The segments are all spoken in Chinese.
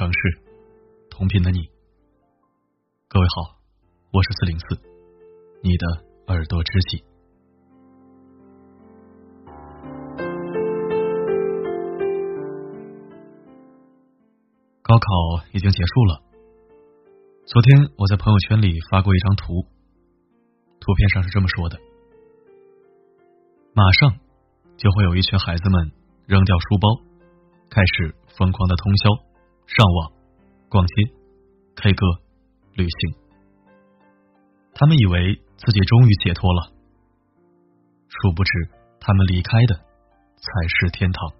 城市，同频的你。各位好，我是四零四，你的耳朵知己。高考已经结束了。昨天我在朋友圈里发过一张图，图片上是这么说的：马上就会有一群孩子们扔掉书包，开始疯狂的通宵、上网、逛街、K 歌、旅行。他们以为自己终于解脱了，殊不知他们离开的才是天堂。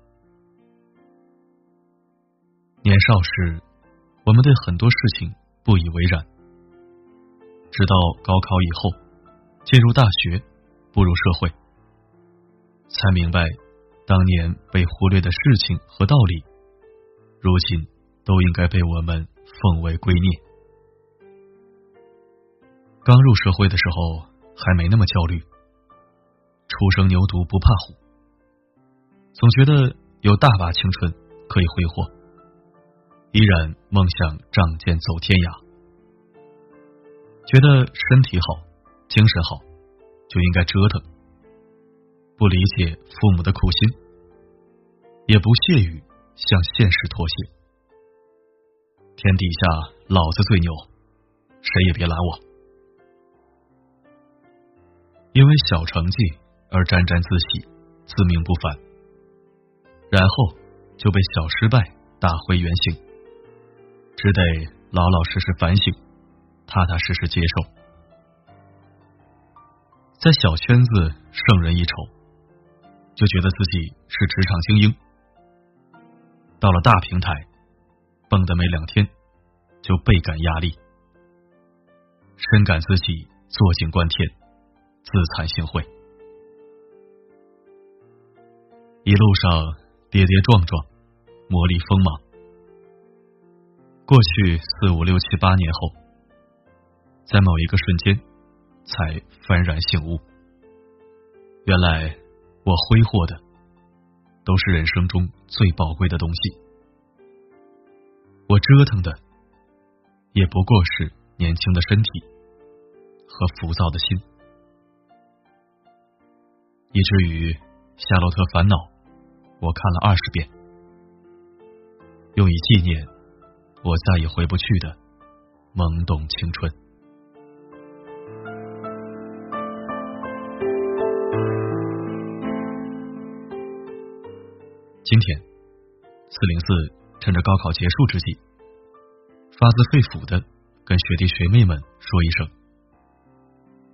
年少时，我们对很多事情不以为然，直到高考以后，进入大学，步入社会，才明白当年被忽略的事情和道理，如今都应该被我们奉为圭臬。刚入社会的时候，还没那么焦虑，初生牛犊不怕虎，总觉得有大把青春可以挥霍。依然梦想仗剑走天涯，觉得身体好、精神好就应该折腾，不理解父母的苦心，也不屑于向现实妥协。天底下老子最牛，谁也别拦我。因为小成绩而沾沾自喜、自命不凡，然后就被小失败打回原形。只得老老实实反省，踏踏实实接受。在小圈子胜人一筹，就觉得自己是职场精英；到了大平台，蹦跶没两天，就倍感压力，深感自己坐井观天，自惭形秽。一路上跌跌撞撞，磨砺锋芒。过去四五六七八年后，在某一个瞬间，才幡然醒悟，原来我挥霍的都是人生中最宝贵的东西，我折腾的也不过是年轻的身体和浮躁的心，以至于《夏洛特烦恼》，我看了二十遍，用以纪念。我再也回不去的懵懂青春。今天，四零四趁着高考结束之际，发自肺腑的跟学弟学妹们说一声：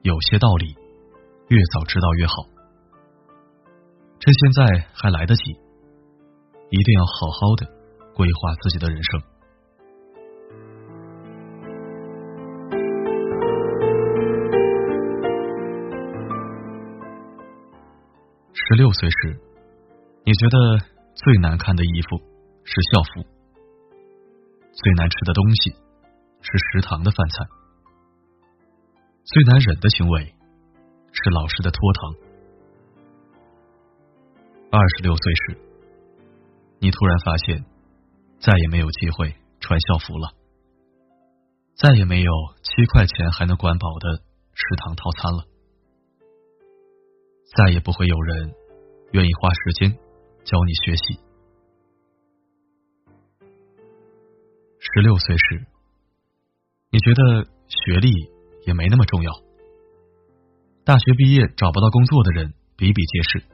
有些道理，越早知道越好。趁现在还来得及，一定要好好的规划自己的人生。十六岁时，你觉得最难看的衣服是校服，最难吃的东西是食堂的饭菜，最难忍的行为是老师的拖堂。二十六岁时，你突然发现再也没有机会穿校服了，再也没有七块钱还能管饱的食堂套餐了。再也不会有人愿意花时间教你学习。十六岁时，你觉得学历也没那么重要，大学毕业找不到工作的人比比皆是，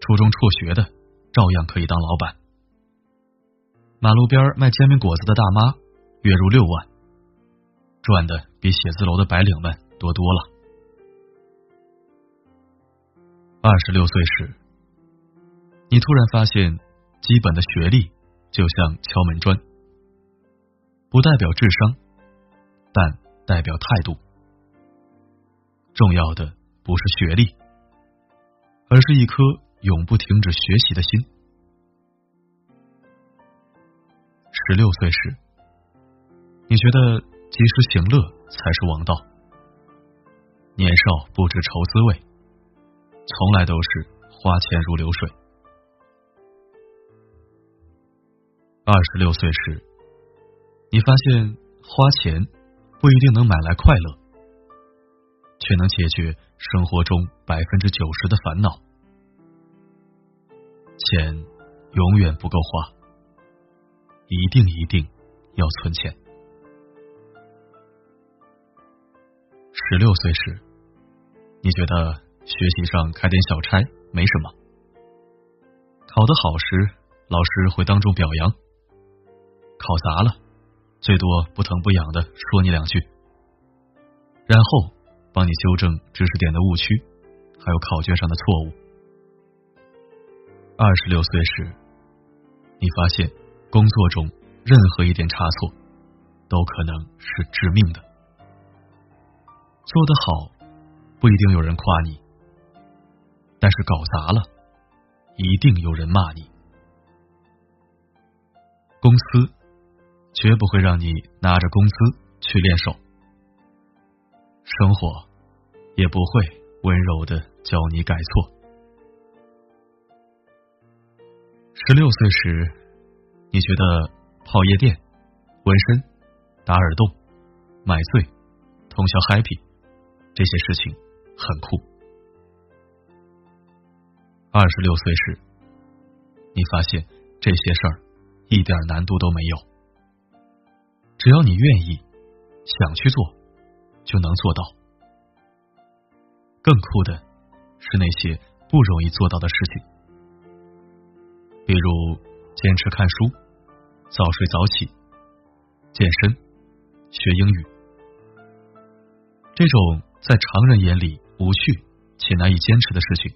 初中辍学的照样可以当老板，马路边卖煎饼果子的大妈月入六万，赚的比写字楼的白领们多多了。二十六岁时，你突然发现，基本的学历就像敲门砖，不代表智商，但代表态度。重要的不是学历，而是一颗永不停止学习的心。十六岁时，你觉得及时行乐才是王道，年少不知愁滋味。从来都是花钱如流水。二十六岁时，你发现花钱不一定能买来快乐，却能解决生活中百分之九十的烦恼。钱永远不够花，一定一定要存钱。十六岁时，你觉得学习上开点小差没什么，考得好时，老师会当众表扬；考砸了，最多不疼不痒的说你两句，然后帮你纠正知识点的误区，还有考卷上的错误。二十六岁时，你发现工作中任何一点差错都可能是致命的。做得好，不一定有人夸你，但是搞砸了，一定有人骂你。公司绝不会让你拿着工资去练手，生活也不会温柔的教你改错。十六岁时，你觉得泡夜店、纹身、打耳洞、买醉、通宵 happy。这些事情很酷。二十六岁时，你发现这些事儿一点难度都没有，只要你愿意想去做，就能做到。更酷的是那些不容易做到的事情，比如坚持看书、早睡早起、健身、学英语，这种。在常人眼里无趣且难以坚持的事情，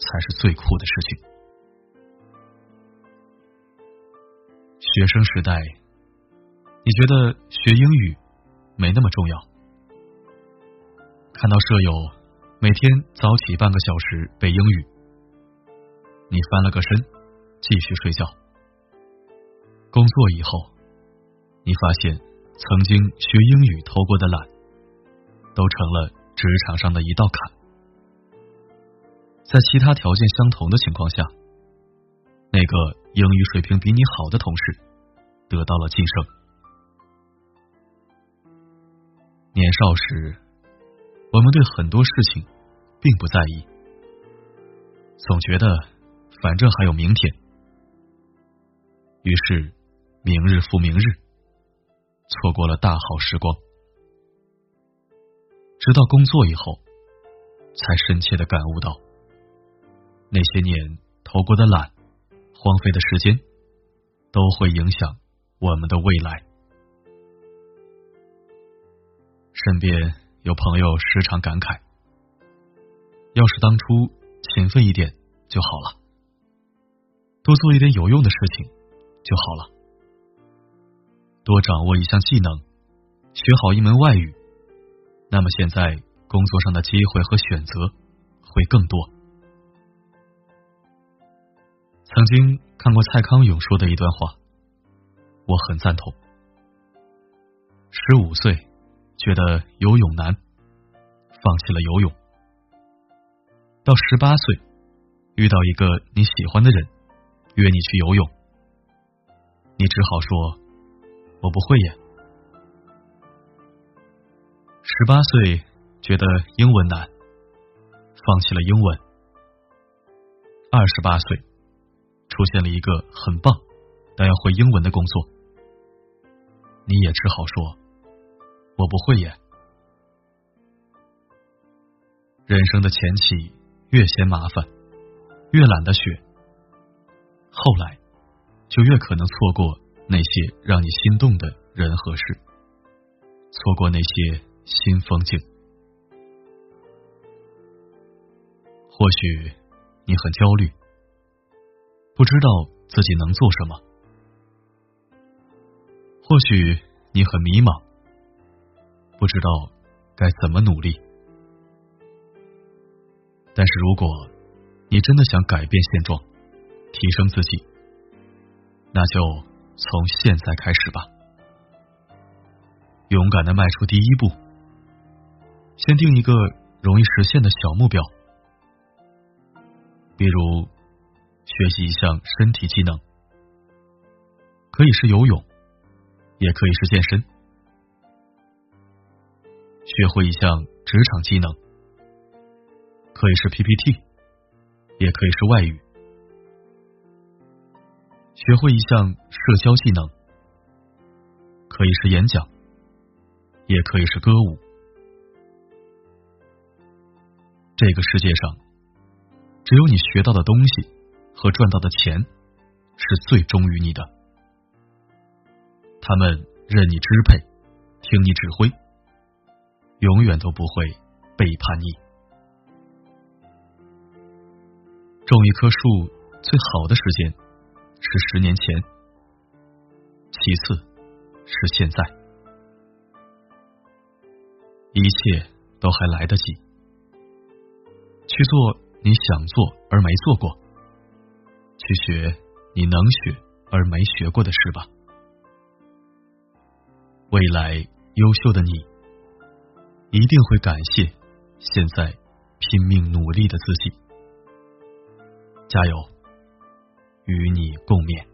才是最酷的事情。学生时代，你觉得学英语没那么重要？看到舍友每天早起半个小时背英语，你翻了个身继续睡觉。工作以后，你发现曾经学英语偷过的懒。都成了职场上的一道坎，在其他条件相同的情况下，那个英语水平比你好的同事得到了晋升。年少时，我们对很多事情并不在意，总觉得反正还有明天，于是明日复明日，错过了大好时光。直到工作以后，才深切的感悟到，那些年投过的懒、荒废的时间，都会影响我们的未来。身边有朋友时常感慨：“要是当初勤奋一点就好了，多做一点有用的事情就好了，多掌握一项技能，学好一门外语。”那么现在工作上的机会和选择会更多。曾经看过蔡康永说的一段话，我很赞同。十五岁觉得游泳难，放弃了游泳；到十八岁遇到一个你喜欢的人，约你去游泳，你只好说我不会耶。十八岁觉得英文难，放弃了英文。二十八岁出现了一个很棒但要会英文的工作，你也只好说我不会演。人生的前期越嫌麻烦，越懒得学，后来就越可能错过那些让你心动的人和事，错过那些。新风景，或许你很焦虑，不知道自己能做什么；或许你很迷茫，不知道该怎么努力。但是，如果你真的想改变现状，提升自己，那就从现在开始吧，勇敢的迈出第一步。先定一个容易实现的小目标，比如学习一项身体技能，可以是游泳，也可以是健身。学会一项职场技能，可以是 PPT，也可以是外语。学会一项社交技能，可以是演讲，也可以是歌舞。这个世界上，只有你学到的东西和赚到的钱是最忠于你的，他们任你支配，听你指挥，永远都不会背叛你。种一棵树最好的时间是十年前，其次是现在，一切都还来得及。去做你想做而没做过，去学你能学而没学过的事吧。未来优秀的你，一定会感谢现在拼命努力的自己。加油，与你共勉。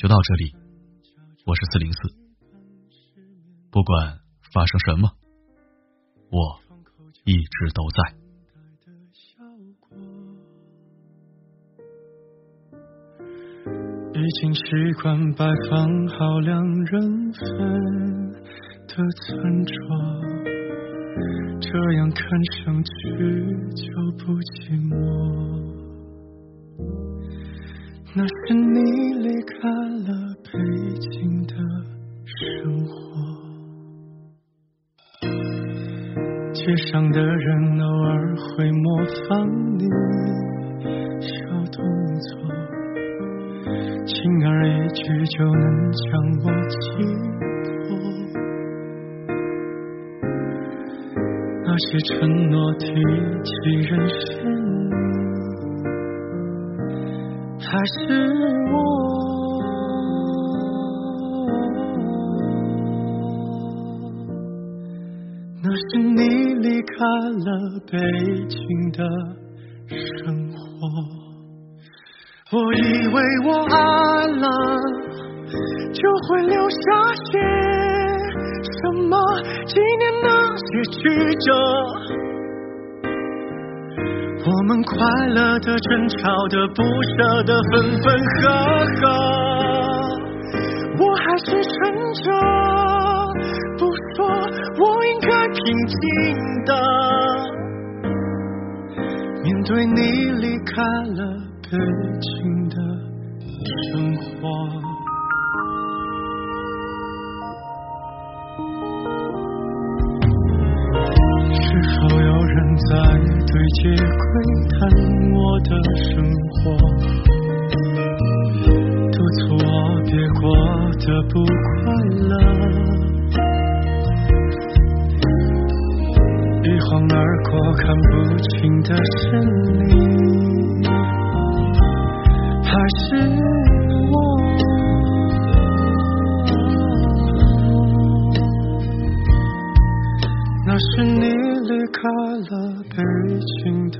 就到这里，我是四零四。不管发生什么，我一直都在。已经习惯摆放好两人份的餐桌，这样看上去就不寂寞。那是你离开了北京的生活，街上的人偶尔会模仿你小动作，轻而易举就能将我击破。那些承诺提起人生。还是我，那是你离开了北京的生活。我以为我爱了，就会留下些什么纪念那些曲折。我们快乐的、争吵的、不舍的、分分合合，我还是撑着不说，我应该平静的面对你离开了北京的生活。人在？对街窥探我的生活，督促我别过得不快乐。一晃而过看不清的生灵，还是是你离开了。北京的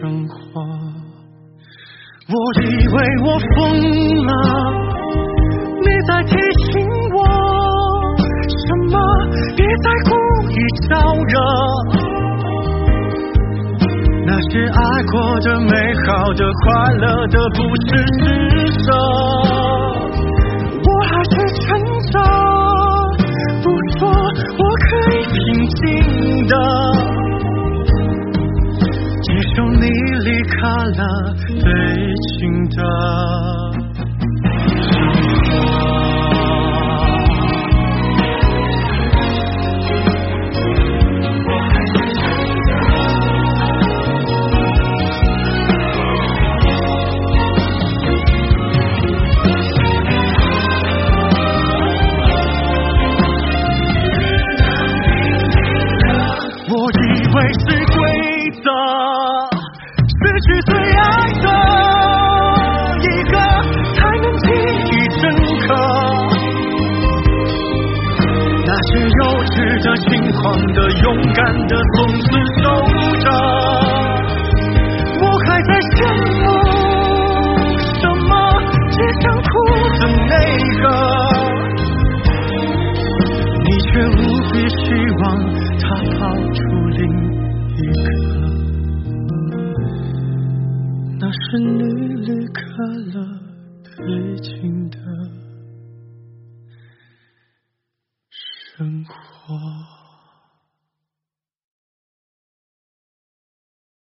生活，我以为我疯了，你在提醒我什么？别再故意招惹。那些爱过的、美好的、快乐的，不是施舍，看了悲情的